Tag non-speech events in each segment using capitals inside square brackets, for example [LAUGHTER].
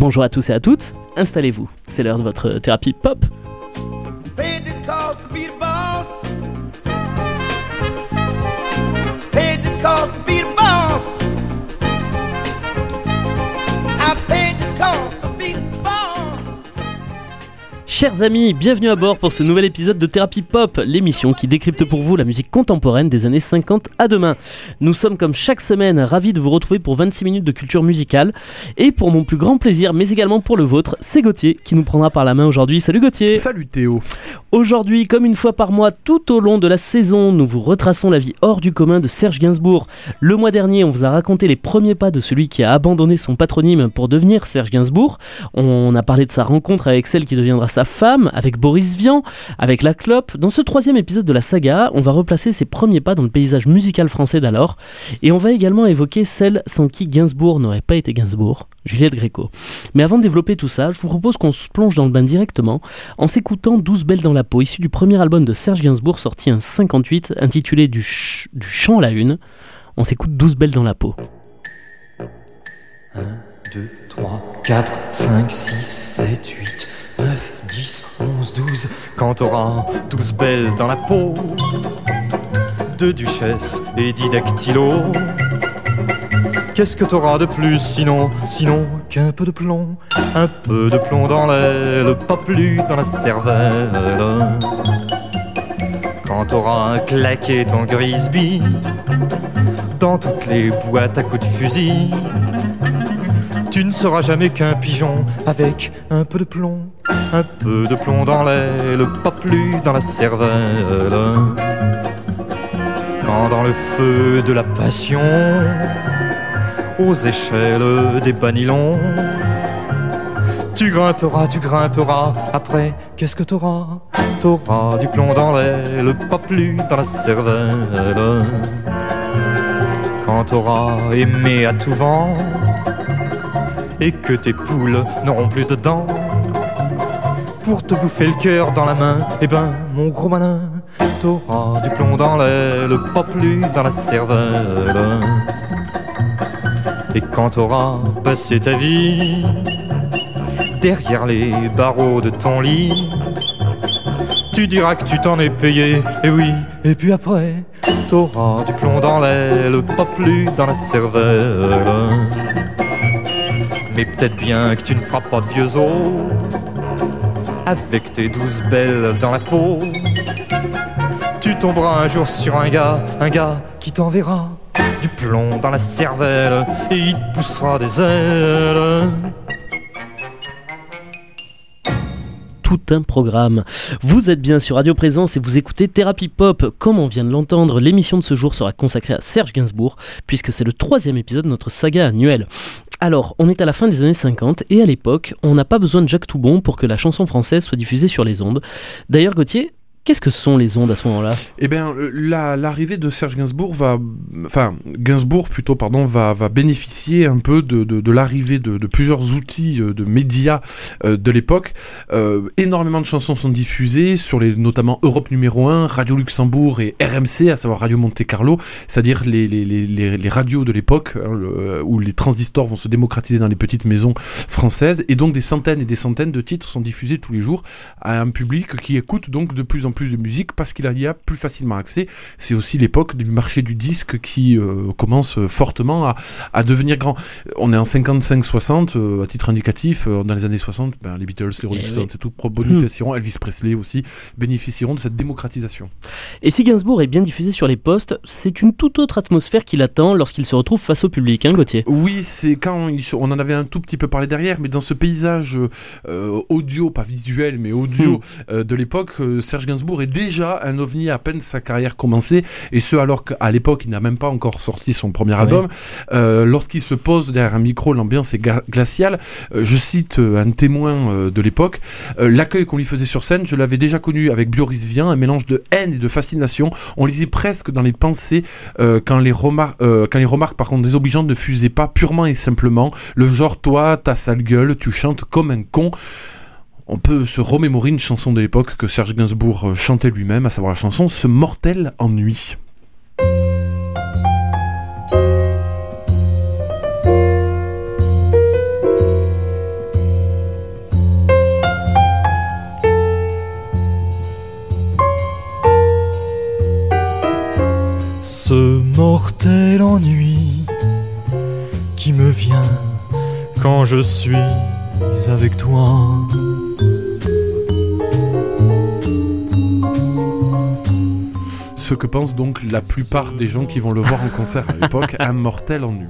Bonjour à tous et à toutes, installez-vous, c'est l'heure de votre thérapie pop. Chers amis, bienvenue à bord pour ce nouvel épisode de Thérapie Pop, l'émission qui décrypte pour vous la musique contemporaine des années 50 à demain. Nous sommes comme chaque semaine ravis de vous retrouver pour 26 minutes de culture musicale. Et pour mon plus grand plaisir, mais également pour le vôtre, c'est Gauthier qui nous prendra par la main aujourd'hui. Salut Gauthier Salut Théo. Aujourd'hui, comme une fois par mois, tout au long de la saison, nous vous retraçons la vie hors du commun de Serge Gainsbourg. Le mois dernier, on vous a raconté les premiers pas de celui qui a abandonné son patronyme pour devenir Serge Gainsbourg. On a parlé de sa rencontre avec celle qui deviendra sa femme, avec Boris Vian, avec la clope. Dans ce troisième épisode de la saga, on va replacer ses premiers pas dans le paysage musical français d'alors. Et on va également évoquer celle sans qui Gainsbourg n'aurait pas été Gainsbourg, Juliette Gréco. Mais avant de développer tout ça, je vous propose qu'on se plonge dans le bain directement en s'écoutant 12 belles dans la peau, issu du premier album de Serge Gainsbourg sorti en 58, intitulé Du, du chant à la une. On s'écoute 12 belles dans la peau. 2, 3, 4, 5, 6, 7, 8, 9, 10, 11, 12. Quand t'auras 12 belles dans la peau, deux duchesses et dix dactylos. Qu'est-ce que t'auras de plus sinon, sinon qu'un peu de plomb, un peu de plomb dans l'aile, pas plus dans la cervelle. Quand t'auras claqué ton grisby dans toutes les boîtes à coups de fusil. Tu ne seras jamais qu'un pigeon avec un peu de plomb, un peu de plomb dans l'aile, pas plus dans la cervelle. Quand dans le feu de la passion, aux échelles des banilons, tu grimperas, tu grimperas, après qu'est-ce que t'auras? T'auras du plomb dans l'aile, pas plus dans la cervelle. Quand t'auras aimé à tout vent, et que tes poules n'auront plus de dents. Pour te bouffer le cœur dans la main, eh ben mon gros malin, t'auras du plomb dans l'aile, pas plus dans la cervelle. Et quand t'auras passé ta vie derrière les barreaux de ton lit, tu diras que tu t'en es payé, et oui, et puis après, t'auras du plomb dans l'aile, pas plus dans la cervelle. Mais peut-être bien que tu ne feras pas de vieux os. Avec tes douze belles dans la peau. Tu tomberas un jour sur un gars Un gars qui t'enverra Du plomb dans la cervelle. Et il te poussera des ailes un programme. Vous êtes bien sur Radio Présence et vous écoutez Thérapie Pop. Comme on vient de l'entendre, l'émission de ce jour sera consacrée à Serge Gainsbourg, puisque c'est le troisième épisode de notre saga annuelle. Alors, on est à la fin des années 50 et à l'époque, on n'a pas besoin de Jacques Toubon pour que la chanson française soit diffusée sur les ondes. D'ailleurs, Gauthier, qu'est-ce que sont les ondes à ce moment-là? Eh bien, euh, la- l'arrivée de Serge Gainsbourg va, enfin, Gainsbourg plutôt, pardon, va, va bénéficier un peu de, de, l'arrivée de, de plusieurs outils euh, de médias euh, de l'époque. Énormément de chansons sont diffusées sur les, notamment Europe numéro 1, Radio Luxembourg et RMC, à savoir Radio Monte Carlo, c'est-à-dire les, les, les, radios de l'époque hein, où les transistors vont se démocratiser dans les petites maisons françaises, et donc des centaines et des centaines de titres sont diffusés tous les jours à un public qui écoute donc de plus en plus de musique parce qu'il y a plus facilement accès. C'est aussi l'époque du marché du disque qui euh, commence fortement à, à devenir grand. On est en 55-60, euh, à titre indicatif, euh, dans les années 60, ben, les Beatles, les Rolling Eh Stones, oui. c'est tout, bénéficieront, Elvis Presley aussi, bénéficieront de cette démocratisation. Et si Gainsbourg est bien diffusé sur les postes, c'est une toute autre atmosphère qui l'attend lorsqu'il se retrouve face au public, hein, Gauthier? Oui, c'est quand il- on en avait un tout petit peu parlé derrière, mais dans ce paysage euh, audio, pas visuel, mais audio Hmm. euh, de l'époque, euh, Serge Gainsbourg est déjà un ovni à peine sa carrière commencée, et ce alors qu'à l'époque il n'a même pas encore sorti son premier album. Euh, Lorsqu'il se pose derrière un micro, l'ambiance est glaciale. Euh, je cite euh, un témoin de l'époque. L'accueil qu'on lui faisait sur scène, je l'avais déjà connu avec Bioris Vian, un mélange de haine et de fascination. On lisait presque dans les pensées quand, les quand les remarques par contre désobligeantes ne fusaient pas purement et simplement le genre toi, ta sale gueule, tu chantes comme un con on peut se remémorer une chanson de l'époque que Serge Gainsbourg euh, chantait lui-même, à savoir la chanson Ce mortel ennui. Ce mortel ennui qui me vient quand je suis avec toi. Que pensent donc la plupart des gens qui vont le voir en concert à l'époque, [LAUGHS] un mortel ennui.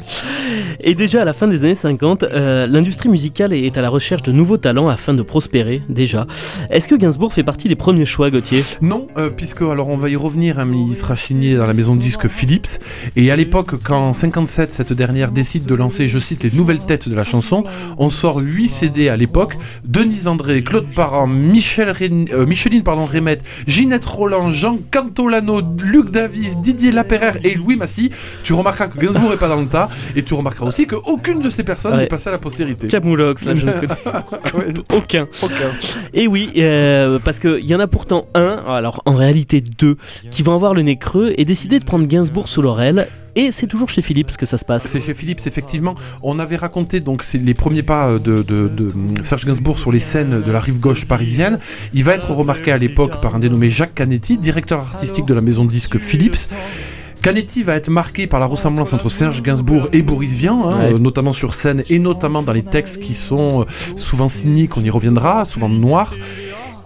Et déjà à la fin des années 50, euh, l'industrie musicale est à la recherche de nouveaux talents afin de prospérer, déjà. Est-ce que Gainsbourg fait partie des premiers choix, Gauthier? Non, euh, puisque, alors on va y revenir, hein, il sera signé dans la maison de disques Philips. Et à l'époque, quand en 57, cette dernière décide de lancer, je cite, les nouvelles têtes de la chanson, on sort 8 CD à l'époque. Denise André, Claude Parent, Michel euh, Micheline pardon, Rémette, Ginette Roland, Jean Cantolano, Luc Davis, Didier Lapéraire et Louis Massy. Tu remarqueras que Gainsbourg n'est pas dans le tas. Et tu remarqueras aussi qu'aucune de ces personnes Ouais. n'est passée à la postérité. Camoulox, là, je ne connais [LAUGHS] [LAUGHS] aucun. aucun. Et oui, euh, parce qu'il y en a pourtant un, alors en réalité deux, qui vont avoir le nez creux et décider de prendre Gainsbourg sous leur aile. Et c'est toujours chez Philips que ça se passe. C'est chez Philips, effectivement. On avait raconté donc les premiers pas euh, de, de- de, hum, Serge Gainsbourg sur les scènes de la rive gauche parisienne. Il va être remarqué à l'époque par un dénommé Jacques Canetti, directeur artistique de la maison de disques Philips. Canetti va être marqué par la ressemblance entre Serge Gainsbourg et Boris Vian, hein, Ouais. euh, notamment sur scène et notamment dans les textes qui sont euh, souvent cyniques, on y reviendra, souvent noirs.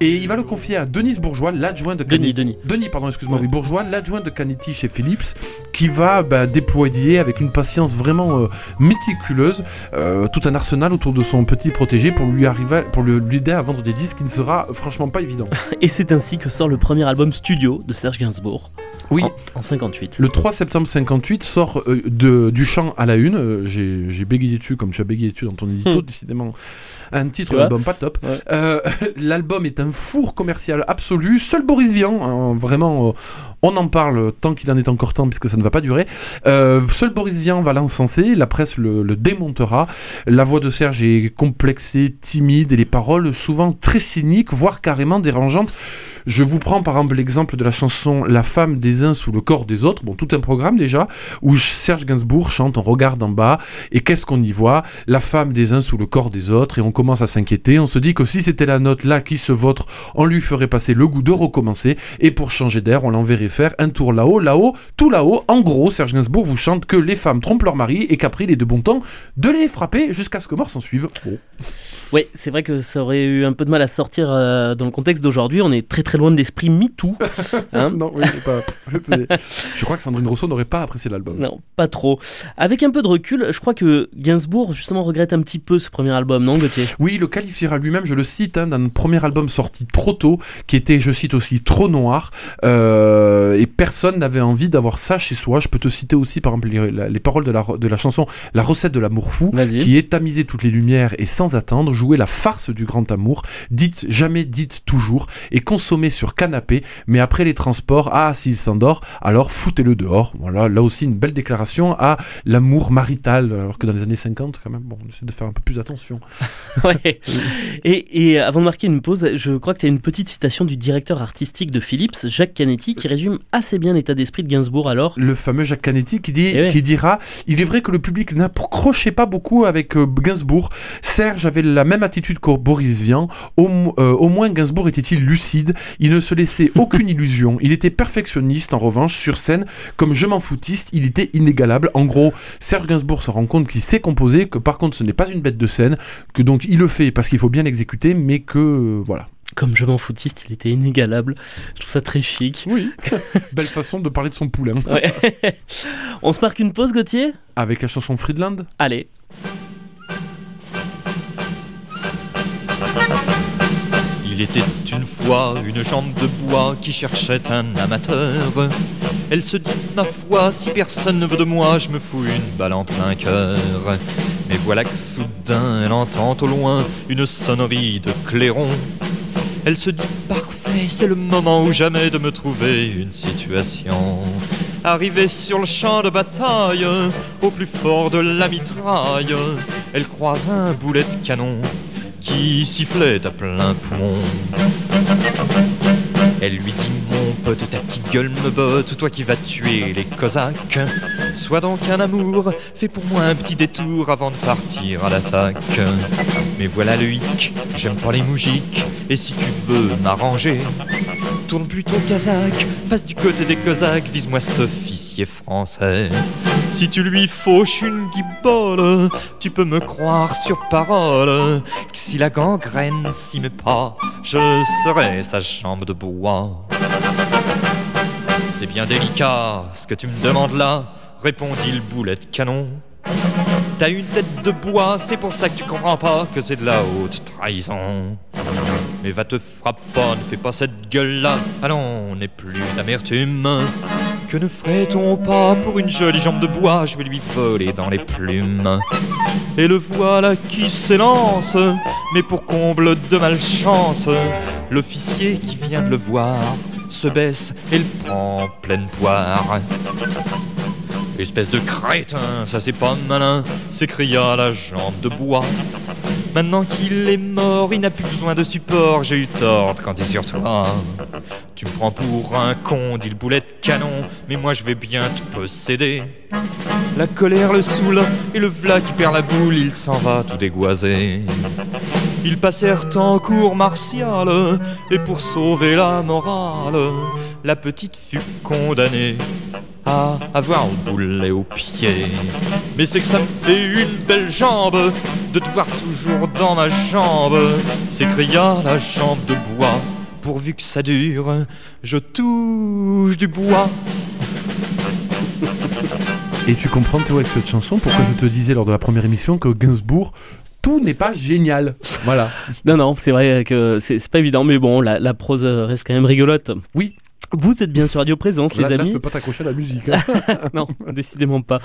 Et il va le confier à Denise Bourgeois, l'adjoint de Denis, Canetti. Denis. Denis, pardon, excuse-moi, oui, Bourgeois, l'adjoint de Canetti chez Philips, qui va bah, déployer avec une patience vraiment euh, méticuleuse euh, tout un arsenal autour de son petit protégé pour lui arriver, pour le- lui aider à vendre des disques qui ne sera franchement pas évident. [LAUGHS] Et c'est ainsi que sort le premier album studio de Serge Gainsbourg. Oui. En, en 58. Le 3 septembre 58 sort euh, de, du chant à la une. Euh, J'ai j'ai bégayé dessus comme tu as bégayé dessus dans ton édito, Hmm. décidément. Un titre d'album pas top. Ouais. Euh, [LAUGHS] L'album est un four commercial absolu. Seul Boris Vian, hein, vraiment, on en parle tant qu'il en est encore temps, puisque ça ne va pas durer. Seul Boris Vian va l'encenser, la presse le, le démontera. La voix de Serge est complexée, timide, et les paroles souvent très cyniques, voire carrément dérangeantes. Je vous prends par exemple l'exemple de la chanson La femme des uns sous le corps des autres, bon tout un programme déjà, où Serge Gainsbourg chante On regarde en bas, et qu'est-ce qu'on y voit? La femme des uns sous le corps des autres, et on commence à s'inquiéter, on se dit que si c'était la note là qui se vautre, on lui ferait passer le goût de recommencer, et pour changer d'air, on l'enverrait faire un tour là-haut, là-haut, tout là-haut. En gros, Serge Gainsbourg vous chante que les femmes trompent leur mari, et qu'après il est de bon temps de les frapper jusqu'à ce que mort s'en suive. Bon. Oui, c'est vrai que ça aurait eu un peu de mal à sortir euh, dans le contexte d'aujourd'hui. On est très très loin de l'esprit MeToo. [LAUGHS] Hein non, oui, c'est pas... c'est- [LAUGHS] Je crois que Sandrine Rousseau n'aurait pas apprécié l'album. non, pas trop. Avec un peu de recul, je crois que Gainsbourg justement regrette un petit peu ce premier album, non Gauthier? Oui, il le qualifiera lui-même, je le cite, hein, d'un premier album sorti trop tôt, qui était, je cite aussi, trop noir, euh, et personne n'avait envie d'avoir ça chez soi. Je peux te citer aussi, par exemple, les, paroles de la, de la chanson La recette de l'amour fou, qui est tamiser toutes les lumières et sans attendre, jouer la farce du grand amour, dites jamais, dites toujours, et consommer sur canapé, mais après les transports, ah, s'il s'endort, alors foutez-le dehors. Voilà, là aussi une belle déclaration à l'amour marital, alors que dans les années 50, quand même, bon, on essaie de faire un peu plus attention. [LAUGHS] Ouais. Et, et avant de marquer une pause, je crois que tu as une petite citation du directeur artistique de Philips, Jacques Canetti, qui résume assez bien l'état d'esprit de Gainsbourg alors. le fameux Jacques Canetti qui, dit, Eh ouais. qui dira Il est vrai que le public n'approchait pas beaucoup avec euh, Gainsbourg. Serge avait la même attitude que Boris Vian. Au, euh, au moins, Gainsbourg était-il lucide. Il ne se laissait [LAUGHS] aucune illusion. Il était perfectionniste, en revanche, sur scène. Comme je m'en foutiste, il était inégalable. En gros, Serge Gainsbourg se rend compte qu'il sait composer, que par contre, ce n'est pas une bête de scène, que donc il le fait parce qu'il faut bien l'exécuter, mais que. euh, voilà. Comme je m'en foutiste, il était inégalable. Je trouve ça très chic. Oui. [LAUGHS] Belle façon de parler de son poulain. Ouais. [LAUGHS] On se marque une pause, Gauthier? Avec la chanson Friedland? Allez. Il était une fois une jambe de bois qui cherchait un amateur. Elle se dit, ma foi, si personne ne veut de moi, je me fous une balle en plein cœur. Mais voilà que soudain elle entend au loin une sonnerie de clairon. Elle se dit, parfait, c'est le moment ou jamais de me trouver une situation. Arrivée sur le champ de bataille, au plus fort de la mitraille, elle croise un boulet de canon qui sifflait à plein poumon. Elle lui dit Mon pote, ta petite gueule me botte, toi qui vas tuer les Cosaques. Sois donc un amour, fais pour moi un petit détour avant de partir à l'attaque. Mais voilà le hic, j'aime pas les moujiks, et si tu veux m'arranger, tourne plutôt kazakh, passe du côté des Cosaques, vise-moi cet officier français. Si tu lui fauches une guibole, tu peux me croire sur parole que si la gangrène s'y met pas, je serai sa jambe de bois. C'est bien délicat ce que tu me demandes là, répondit le boulet de canon. T'as une tête de bois, c'est pour ça que tu comprends pas que c'est de la haute trahison. Mais va te frapper, ne fais pas cette gueule-là. Allons, n'est plus d'amertume. Que ne ferait-on pas pour une jolie jambe de bois? Je vais lui voler dans les plumes. Et le voilà qui s'élance, mais pour comble de malchance, l'officier qui vient de le voir se baisse et le prend en pleine poire. Espèce de crétin, ça c'est pas malin, s'écria la jambe de bois. Maintenant qu'il est mort, il n'a plus besoin de support, j'ai eu tort quand il sur toi. Tu me prends pour un con, dit le boulet de canon, mais moi je vais bien te posséder. La colère le saoule, et le v'là qui perd la boule, il s'en va tout dégoisé. Ils passèrent en cour martiale, et pour sauver la morale, la petite fut condamnée à avoir au boulet au pied. Mais c'est que ça me fait une belle jambe de te voir toujours dans ma jambe, s'écria la jambe de bois. Pourvu que ça dure, je touche du bois. Et tu comprends, Théo, avec cette chanson, pourquoi je te disais lors de la première émission que Gainsbourg, tout n'est pas génial. Voilà. Non, non, c'est vrai que c'est c'est pas évident, mais bon, la, la prose reste quand même rigolote. Oui. Vous êtes bien sur Radio Présence, Là, les là, amis. tu peux pas t'accrocher à la musique. hein. [LAUGHS] non, décidément pas.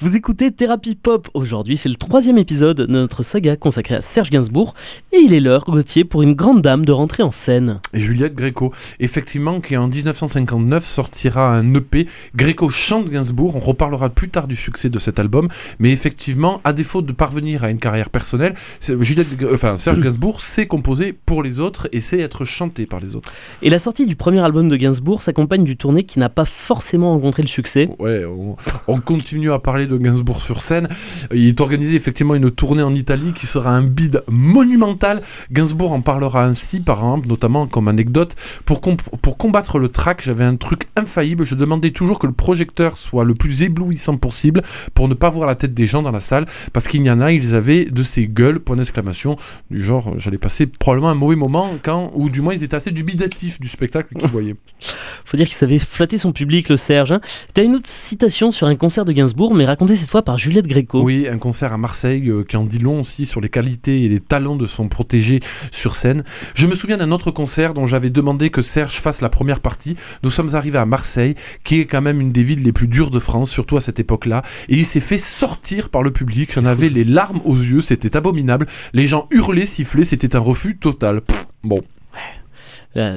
Vous écoutez Thérapie Pop. Aujourd'hui, c'est le troisième épisode de notre saga consacrée à Serge Gainsbourg. Et il est l'heure, Gauthier, pour une grande dame de rentrer en scène. Et Juliette Gréco, effectivement, qui en 1959 sortira un EP. Gréco chante Gainsbourg. On reparlera plus tard du succès de cet album. Mais effectivement, à défaut de parvenir à une carrière personnelle, Juliette, enfin, Serge [LAUGHS] Gainsbourg sait composer pour les autres et sait être chanté par les autres. Et la sortie du premier album de Gainsbourg s'accompagne du tournée qui n'a pas forcément rencontré le succès. Ouais, on, on continue à parler de Gainsbourg sur scène. Il est organisé effectivement une tournée en Italie qui sera un bide monumental. Gainsbourg en parlera ainsi, par exemple, notamment comme anecdote. Pour, pour combattre le trac, j'avais un truc infaillible. Je demandais toujours que le projecteur soit le plus éblouissant possible pour ne pas voir la tête des gens dans la salle. Parce qu'il y en a, ils avaient de ces gueules, point d'exclamation, du genre, euh, j'allais passer probablement un mauvais moment quand, ou du moins ils étaient assez dubitatifs du spectacle qu'ils voyaient. [LAUGHS] Faut dire qu'il savait flatter son public, le Serge. hein. T'as une autre citation sur un concert de Gainsbourg, mais racontée cette fois par Juliette Gréco. Oui, un concert à Marseille euh, qui en dit long aussi sur les qualités et les talents de son protégé sur scène. Je me souviens d'un autre concert dont j'avais demandé que Serge fasse la première partie. Nous sommes arrivés à Marseille, qui est quand même une des villes les plus dures de France, surtout à cette époque-là. Et il s'est fait sortir par le public. J'en avais les larmes aux yeux, c'était abominable. Les gens hurlaient, sifflaient, c'était un refus total. Pff, bon.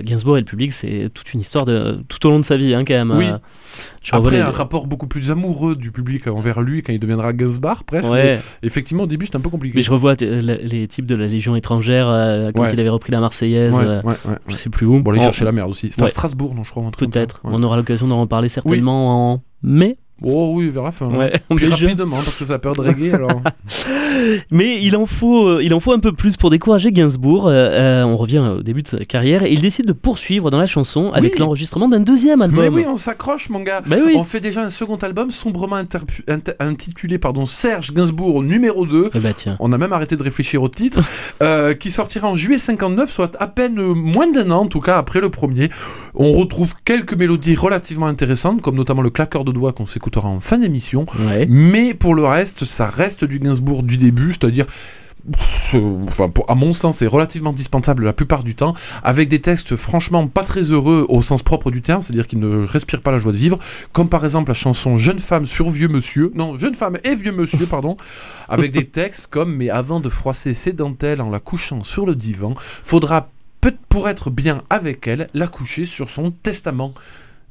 Gainsbourg et le public, c'est toute une histoire de tout au long de sa vie, hein, quand même. Oui. Euh, je Après, les- un rapport beaucoup plus amoureux du public envers lui quand il deviendra Gainsbar, presque. Ouais. Effectivement, au début, c'était un peu compliqué. Mais je revois euh, les types de la Légion étrangère euh, quand Ouais. il avait repris la Marseillaise. Ouais, Je sais plus où. Bon, aller chercher la merde aussi. C'était à. Strasbourg, non, je crois. Peut-être. On aura l'occasion d'en reparler certainement en mai. Oh oui, vers la fin. Ouais, hein. Puis mai, juin. rapidement, parce que c'est la période reggae, [LAUGHS] alors. Mais il en faut, euh, il en faut un peu plus pour décourager Gainsbourg. Euh, euh, on revient au début de sa carrière et il décide de poursuivre dans la chanson avec l'enregistrement d'un deuxième album. Mais oui, on s'accroche, mon gars. Bah oui. On fait déjà un second album sombrement intitulé pardon, Serge Gainsbourg numéro 2. Eh bah tiens. On a même arrêté de réfléchir au titre, [LAUGHS] euh, qui sortira en juillet 59, soit à peine moins d'un an, en tout cas après le premier. On retrouve quelques mélodies relativement intéressantes, comme notamment le claqueur de doigts qu'on s'écoutera en fin d'émission. Ouais. Mais pour le reste, ça reste du Gainsbourg du début, c'est-à-dire. euh, Enfin, pour- à mon sens, c'est relativement dispensable la plupart du temps, avec des textes franchement pas très heureux au sens propre du terme, c'est-à-dire qu'ils ne respirent pas la joie de vivre, comme par exemple la chanson Jeune femme sur vieux monsieur, non, Jeune femme et vieux monsieur, [LAUGHS] pardon, avec des textes comme Mais avant de froisser ses dentelles en la couchant sur le divan, faudra peut pour être bien avec elle, la coucher sur son testament.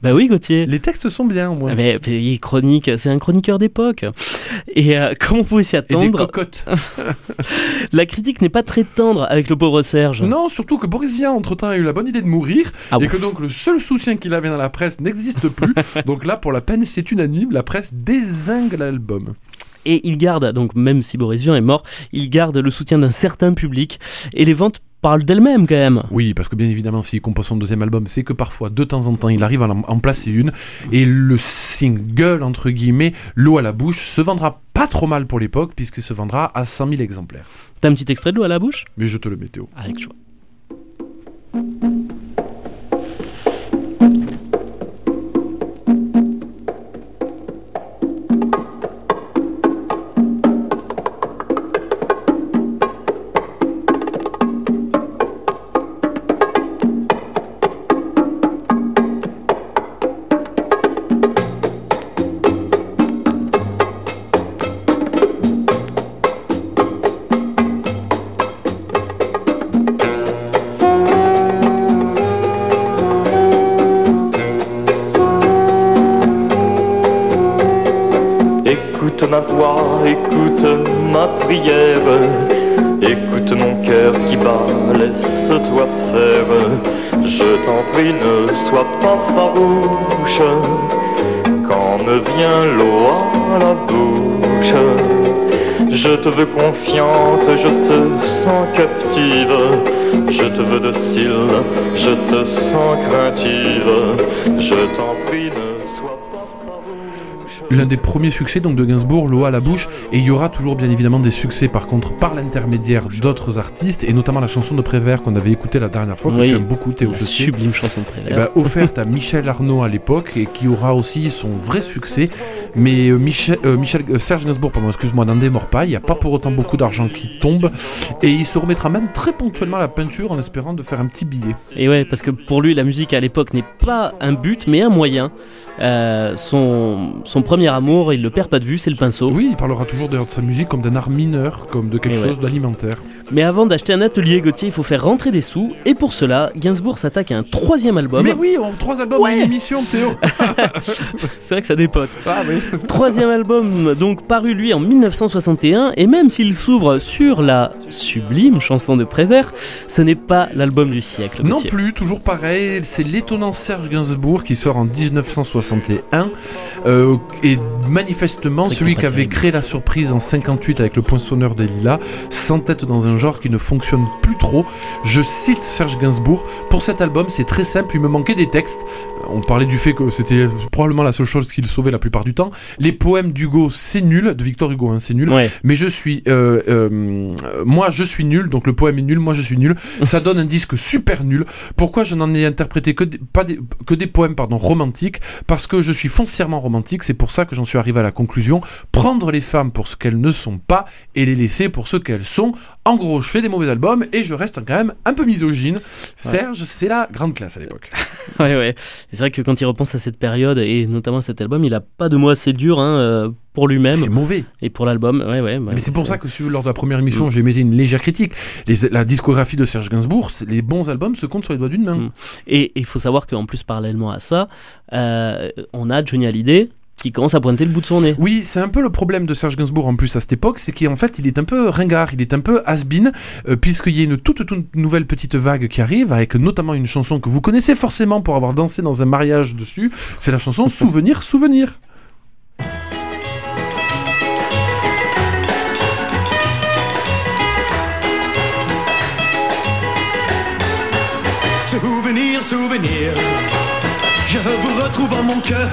Bah oui, Gauthier. Les textes sont bien au moins. Ah, Mais, mais chronique, c'est un chroniqueur d'époque. Et euh, [LAUGHS] comme on pouvait s'y Et des attendre, cocottes. [LAUGHS] la critique n'est pas très tendre avec le pauvre Serge. Non, surtout que Boris Vian, entre-temps, a eu la bonne idée de mourir, Ah et que donc le seul soutien qu'il avait dans la presse n'existe plus. [LAUGHS] donc là, pour la peine, c'est unanime, la presse désingue l'album. Et il garde, donc même si Boris Vian est mort, il garde le soutien d'un certain public. Et les ventes parle d'elle-même quand même. Oui, parce que bien évidemment, s'il compose son deuxième album, c'est que parfois, de temps en temps, il arrive à en, placer une. Et le single, entre guillemets, L'eau à la bouche, se vendra pas trop mal pour l'époque, puisqu'il se vendra à 100 000 exemplaires. T'as un petit extrait de l'eau à la bouche? Mais je te le mets, Théo. Avec joie. Écoute ma voix, écoute ma prière, écoute mon cœur qui bat, laisse-toi faire. Je t'en prie, ne sois pas farouche, quand me vient l'eau à la bouche. Je te veux confiante, je te sens captive, je te veux docile, je te sens craintive. Je t'en prie, L'un des premiers succès donc de Gainsbourg, L'eau à la bouche, et il y aura toujours bien évidemment des succès par contre par l'intermédiaire d'autres artistes, et notamment la chanson de Prévert qu'on avait écoutée la dernière fois, que Oui. j'aime beaucoup, Théo, La sublime chanson de Eh Prévert. ben, offerte à Michel Arnaud à l'époque et qui aura aussi son vrai succès. Mais euh, Michel, euh, Michel euh, Serge Gainsbourg, pardon, excuse-moi, n'en démord pas. Il n'y a pas pour autant beaucoup d'argent qui tombe et il se remettra même très ponctuellement à la peinture en espérant de faire un petit billet. Et ouais, parce que pour lui, la musique à l'époque n'est pas un but, mais un moyen. Euh, son, son premier amour, il le perd pas de vue, c'est le pinceau. Oui, il parlera toujours de sa musique comme d'un art mineur, comme de quelque Et ouais. chose d'alimentaire. Mais avant d'acheter un atelier Gauthier, il faut faire rentrer des sous. Et pour cela, Gainsbourg s'attaque à un troisième album. Mais oui, on trois albums Ouais. en une émission, Théo. [LAUGHS] [LAUGHS] C'est vrai que ça dépote. ah oui. Troisième album, donc paru lui en 1961, et même s'il s'ouvre sur la sublime chanson de Prévert, ce n'est pas l'album du siècle. Non plus, toujours pareil, c'est l'étonnant Serge Gainsbourg qui sort en 1961 euh, et manifestement celui qui avait créé la surprise en 58 avec le poinçonneur des lilas s'entête dans un genre qui ne fonctionne plus trop. Je cite Serge Gainsbourg, pour cet album c'est très simple, il me manquait des textes. On parlait du fait que c'était probablement la seule chose qu'il sauvait la plupart du temps. Les poèmes d'Hugo c'est nul, de Victor Hugo hein, c'est nul. Ouais, Mais je suis, euh, euh, euh, moi je suis nul, donc le poème est nul, moi je suis nul. [LAUGHS] Ça donne un disque super nul. Pourquoi je n'en ai interprété que des, pas des, que des poèmes pardon romantiques? Parce que je suis foncièrement romantique. C'est pour ça que j'en suis arrivé à la conclusion prendre les femmes pour ce qu'elles ne sont pas et les laisser pour ce qu'elles sont. En gros, je fais des mauvais albums et je reste quand même un peu misogyne. Serge, c'est la grande classe à l'époque. [LAUGHS] ouais, ouais. C'est vrai que quand il repense à cette période, et notamment à cet album, il a pas de mots assez durs hein, euh, pour lui-même C'est mauvais. et pour l'album. Ouais, ouais, Mais c'est pour ça que lors de la première émission, j'ai mis une légère critique. Les- la discographie de Serge Gainsbourg, les bons albums se comptent sur les doigts d'une main. Mm. Et il faut savoir qu'en plus, parallèlement à ça, euh, on a Johnny Hallyday qui commence à pointer le bout de son nez. Oui, c'est un peu le problème de Serge Gainsbourg en plus à cette époque, c'est qu'en fait il est un peu ringard, il est un peu has-been, euh, puisqu'il y a une toute, toute nouvelle petite vague qui arrive, avec notamment une chanson que vous connaissez forcément pour avoir dansé dans un mariage dessus, c'est la chanson [LAUGHS] Souvenir, Souvenir. Souvenir, souvenir, je vous retrouve en mon cœur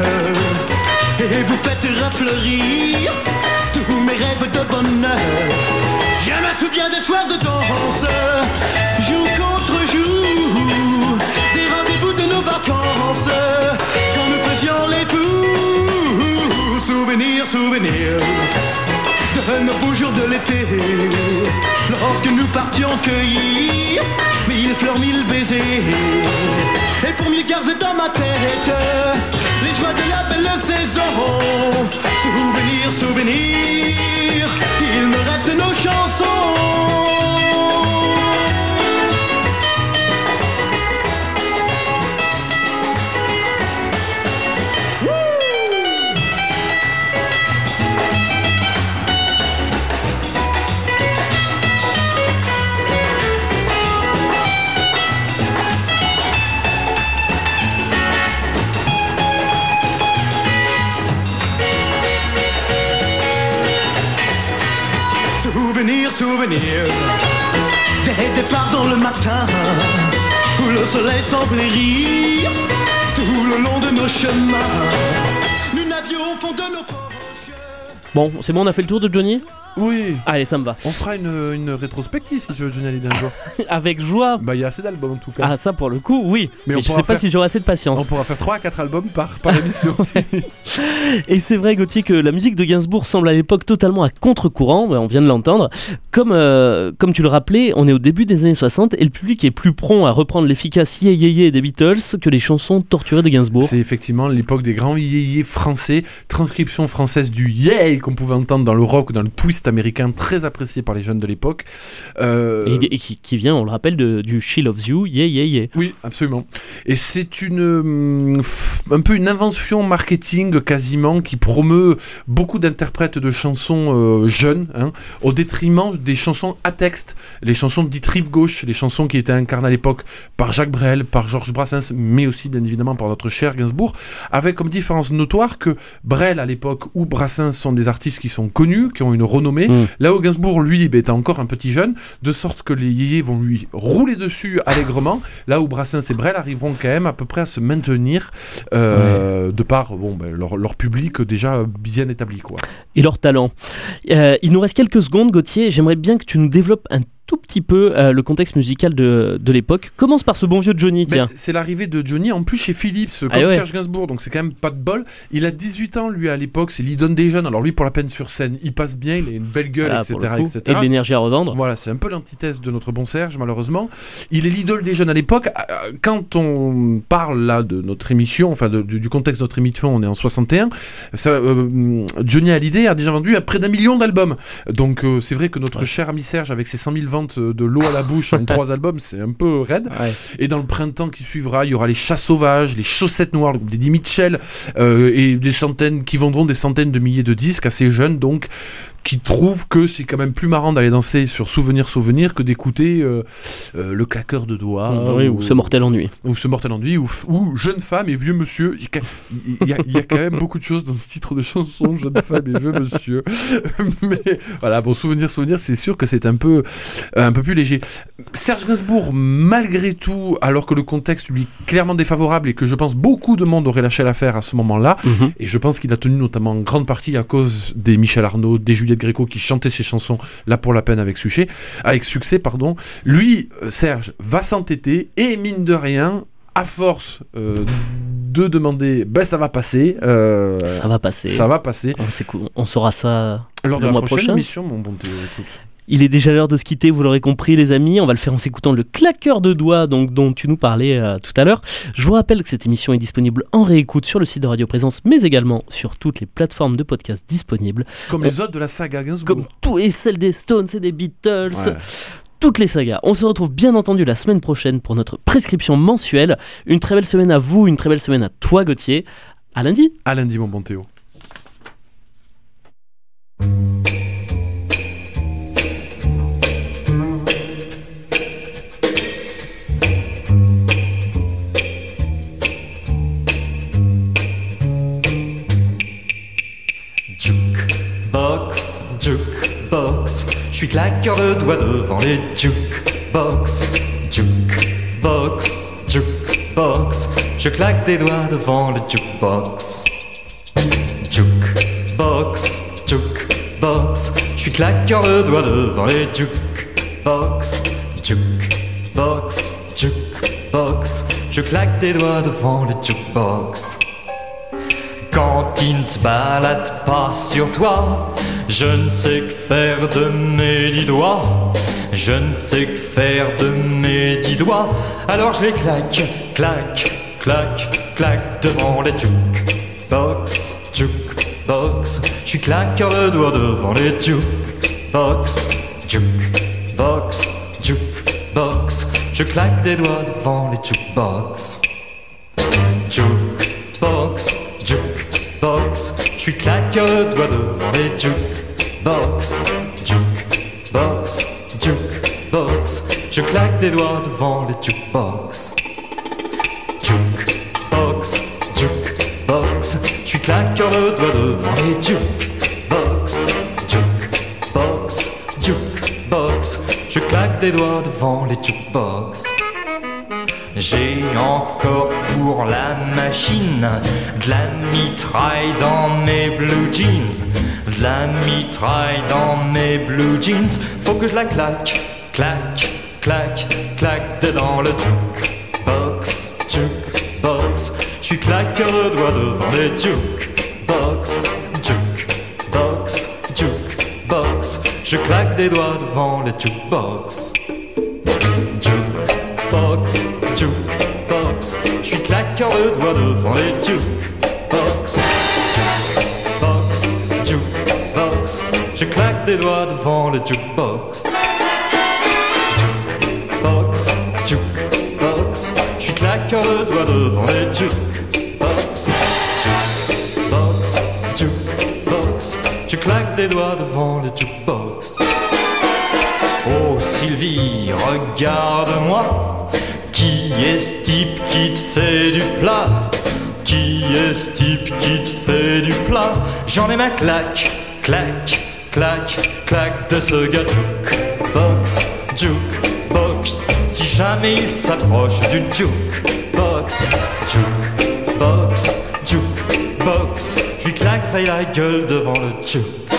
et vous faites refleurir tous mes rêves de bonheur. Je me souviens des soirs de danse, jour contre jour, des rendez-vous de nos vacances, quand nous faisions les fous. Souvenir, souvenir de nos beaux jours de l'été, lorsque nous partions cueillir mille fleurs, mille baisers. Et pour mieux garder dans ma tête les joies de la belle saison, souvenir, souvenir, il me reste nos chansons. Souvenir, souvenir Des départs dans le matin, où le soleil semblait rire, tout le long de nos chemins. Nous n'avions au fond de nos poches. Bon, c'est bon, on a fait le tour de Johnny? Oui. Allez, ça me va. On fera une, une rétrospective si tu veux, Johnny Hallyday un jour. [LAUGHS] Avec joie. bah, il y a assez d'albums en tout cas. Ah, ça pour le coup, oui. Mais Mais, on je sais pas faire- si j'aurai assez de patience. On pourra faire 3 à 4 albums par, par émission. [LAUGHS] Et c'est vrai, Gauthier, que la musique de Gainsbourg semble à l'époque totalement à contre-courant, ben, on vient de l'entendre. Comme, euh, comme tu le rappelais, on est au début des années 60 et le public est plus prompt à reprendre l'efficace yeah yeah yeah des Beatles que les chansons torturées de Gainsbourg. C'est effectivement l'époque des grands yéyés français, transcription française du yeah qu'on pouvait entendre dans le rock ou dans le twist américain, très apprécié par les jeunes de l'époque. Euh, Et, et qui, qui vient, on le rappelle, de- du She Loves You, yeah yeah yeah. Oui, absolument. Et c'est une hum, un peu une invention marketing quasiment qui promeut beaucoup d'interprètes de chansons euh, jeunes, hein, au détriment des chansons à texte, les chansons dites rive gauche, les chansons qui étaient incarnées à l'époque par Jacques Brel, par Georges Brassens, mais aussi bien évidemment par notre cher Gainsbourg, avec comme différence notoire que Brel à l'époque ou Brassens sont des artistes qui sont connus, qui ont une renommée, Mm. là où Gainsbourg lui ben, est encore un petit jeune, de sorte que les yéyés vont lui rouler dessus allègrement, [LAUGHS] là où Brassens et Brel arriveront quand même à peu près à se maintenir euh, de par bon, ben, leur, leur public déjà bien établi. Quoi. Et leur talent. Euh, il nous reste quelques secondes, Gauthier. J'aimerais bien que tu nous développes un tout petit peu euh, le contexte musical de, de l'époque. Commence par ce bon vieux Johnny, Mais tiens. c'est l'arrivée de Johnny en plus chez Philips, comme Ah ouais. Serge Gainsbourg, donc c'est quand même pas de bol. Il a 18 ans lui à l'époque, c'est l'idole des jeunes. Alors lui pour la peine sur scène, il passe bien, il a une belle gueule, Voilà, etc. coup. etc. Et de l'énergie à revendre. Voilà, c'est un peu l'antithèse de notre bon Serge, malheureusement. Il est l'idole des jeunes à l'époque. Euh, Quand on parle là de notre émission, enfin de- du, du contexte de notre émission, on est en 61. Ça, euh, Johnny Hallyday a déjà vendu à près d'un million d'albums. Donc euh, c'est vrai que notre Ouais. cher ami Serge, avec ses 100 000 de l'eau à la bouche en [LAUGHS] trois albums, c'est un peu raide. Ouais. Et dans le printemps qui suivra, il y aura les chats sauvages, les chaussettes noires, le groupe d'Eddie Mitchell, euh, et des centaines qui vendront des centaines de milliers de disques assez jeunes, donc qui trouvent que c'est quand même plus marrant d'aller danser sur Souvenir Souvenir que d'écouter euh, euh, le claqueur de doigts Oui, ou ce mortel ennui. ou ce mortel ennui ou, ou jeune femme et vieux monsieur. Il y, a, quand- il y a- il y a quand même beaucoup de choses dans ce titre de chanson, jeune femme et vieux monsieur. [LAUGHS] Mais voilà, bon, souvenir, souvenir, c'est sûr que c'est un peu, un peu plus léger. Serge Gainsbourg, malgré tout, alors que le contexte lui est clairement défavorable et que je pense beaucoup de monde aurait lâché l'affaire à ce moment-là, Mhm. et je pense qu'il a tenu notamment en grande partie à cause des Michel Arnaud, des Juliette Gréco qui chantaient ses chansons là pour la peine avec succès, avec succès pardon. Lui, euh, Serge, va s'entêter et mine de rien, à force euh, de demander, ben ça va passer, euh, Ça va passer. ça va passer. On, saura ça. Lors de la mois prochaine prochain émission, mon bon écoute. Il est déjà l'heure de se quitter, vous l'aurez compris les amis, on va le faire en s'écoutant le claqueur de doigts donc, dont tu nous parlais euh, tout à l'heure. Je vous rappelle que cette émission est disponible en réécoute sur le site de Radio Présence mais également sur toutes les plateformes de podcast disponibles, Comme les autres de la saga Gainsbourg. comme tout et celles des Stones et des Beatles, Ouais. toutes les sagas. On se retrouve bien entendu la semaine prochaine pour notre prescription mensuelle. Une très belle semaine à vous, une très belle semaine à toi Gauthier. À lundi À lundi, mon bon Théo. Je suis claqueur de doigts devant les jukebox. Jukebox, jukebox, je claque des doigts devant le jukebox. Jukebox, jukebox, je suis claqueur de doigts devant les jukebox. Jukebox, jukebox, je claque des doigts devant le jukebox. Quand il ne se balade pas sur toi, je ne sais que faire de mes dix doigts. Je ne sais que faire de mes dix doigts. Alors je les claque, claque, claque, claque devant les jukebox, jukebox. Je suis claqueur de doigts devant les jukebox, jukebox, jukebox. Je claque des doigts devant les jukebox. Jukebox, jukebox, je suis claqueur de doigts devant les jukebox. Jukebox, jukebox, je claque des doigts devant les jukebox. Jukebox, jukebox, je suis claqueur de doigts devant les jukebox. Jukebox, jukebox, je claque des doigts devant les jukebox. J'ai encore pour la machine de la mitraille dans mes blue jeans. De la mitraille dans mes blue jeans. Faut que je la claque, claque, claque, claque dedans le jukebox, jukebox. Je suis claqueur de doigts devant les jukebox, jukebox, jukebox. Je claque des doigts devant les. Jukebox, jukebox. Devant les jukebox. Jukebox, jukebox. Je claque des doigts devant le jukebox. Jukebox, jukebox. Je suis claqueur de doigts devant les jukebox. Jukebox, jukebox. Je claque des doigts devant le jukebox. Oh Sylvie, regarde-moi. Qui te fait du plat. Qui est ce type qui te fait du plat? J'en ai ma claque, claque, claque, claque de ce gars Jukebox, jukebox Si jamais il s'approche du jukebox Jukebox, jukebox Je lui claquerai la gueule devant le jukebox